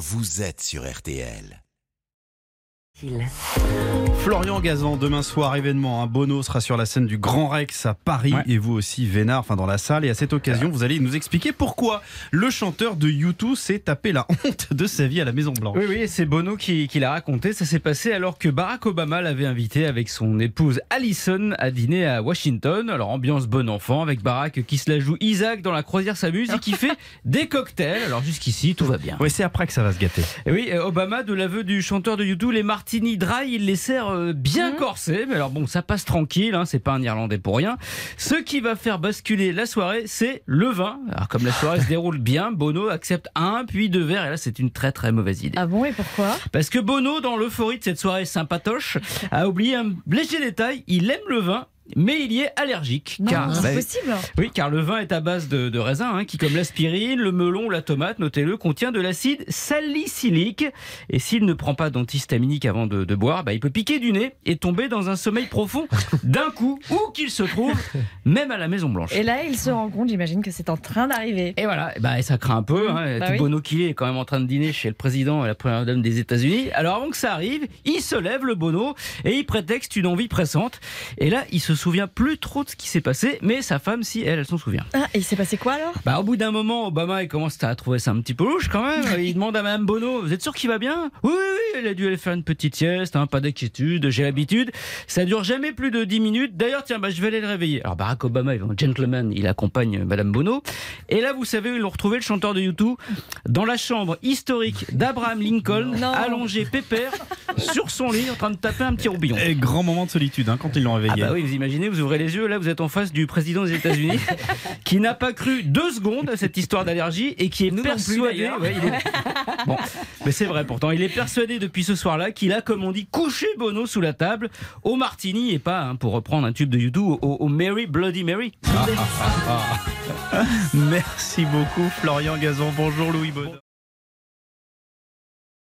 vous êtes sur RTL. Florian Gazan, demain soir, événement. Un Bono sera sur la scène du Grand Rex à Paris Ouais. et vous aussi, Vénard, enfin dans la salle. Et à cette occasion, vous allez nous expliquer pourquoi le chanteur de U2 s'est tapé la honte de sa vie à la Maison Blanche. Oui, oui, c'est Bono qui, qui l'a raconté. Ça s'est passé alors que Barack Obama l'avait invité avec son épouse Allison à dîner à Washington. Alors, ambiance bon enfant avec Barack qui se la joue Isaac dans la croisière s'amuse et qui fait des cocktails. Alors, jusqu'ici, tout va bien. Ouais, c'est après que ça va se gâter. Et oui, euh, Obama, de l'aveu du chanteur de YouTube, les martini dry, il les sert euh, bien corsés. Mais alors bon, ça passe tranquille, hein, c'est pas un Irlandais pour rien. Ce qui va faire basculer la soirée, c'est le vin. Alors comme la soirée se déroule bien, Bono accepte un puis deux verres. Et là, c'est une très très mauvaise idée. Ah bon, et pourquoi? Parce que Bono, dans l'euphorie de cette soirée sympatoche, a oublié un léger détail. Il aime le vin. Mais il y est allergique. Non, car, c'est bah, possible. oui, car le vin est à base de, de raisins, hein, qui, comme l'aspirine, le melon ou la tomate, notez-le, contient de l'acide salicylique. Et s'il ne prend pas d'antihistaminique avant de, de boire, bah, il peut piquer du nez et tomber dans un sommeil profond d'un coup, où qu'il se trouve, même à la Maison Blanche. Et là, il se rend compte, j'imagine que c'est en train d'arriver. Et voilà, et bah, ça craint un peu. Hein. Bah Tout oui. Bono qu'il est quand même en train de dîner chez le président et la première dame des États-Unis. Alors avant que ça arrive, il se lève le Bono et il prétexte une envie pressante. Et là, il se souvient plus trop de ce qui s'est passé, mais sa femme, si elle, elle s'en souvient. Ah, et il s'est passé quoi alors? Bah, au bout d'un moment, Obama il commence à trouver ça un petit peu louche quand même. Il demande à Madame Bono Vous êtes sûr qu'il va bien? Oui, oui, elle a dû aller faire une petite sieste, hein, pas d'inquiétude, j'ai l'habitude. Ça dure jamais plus de 10 minutes. D'ailleurs, tiens, bah, je vais aller le réveiller. Alors, Barack Obama, il est un gentleman, il accompagne Madame Bono. Et là, vous savez, ils ont retrouvé le chanteur de YouTube dans la chambre historique d'Abraham Lincoln, Non. allongé pépère sur son lit, en train de taper un petit roubillon. Et grand moment de solitude hein, quand ils l'ont Ah réveillé. bah oui, vous imaginez, vous ouvrez les yeux, là vous êtes en face du président des États-Unis qui n'a pas cru deux secondes à cette histoire d'allergie et qui est Nous non plus, persuadé. d'ailleurs. Ouais, il est- Bon, mais c'est vrai pourtant, il est persuadé depuis ce soir-là qu'il a, comme on dit, couché Bono sous la table au martini et pas, hein, pour reprendre un tube de YouTube, au, au Mary Bloody Mary. Merci beaucoup, Florian Gazan. Bonjour, Louis Baudin.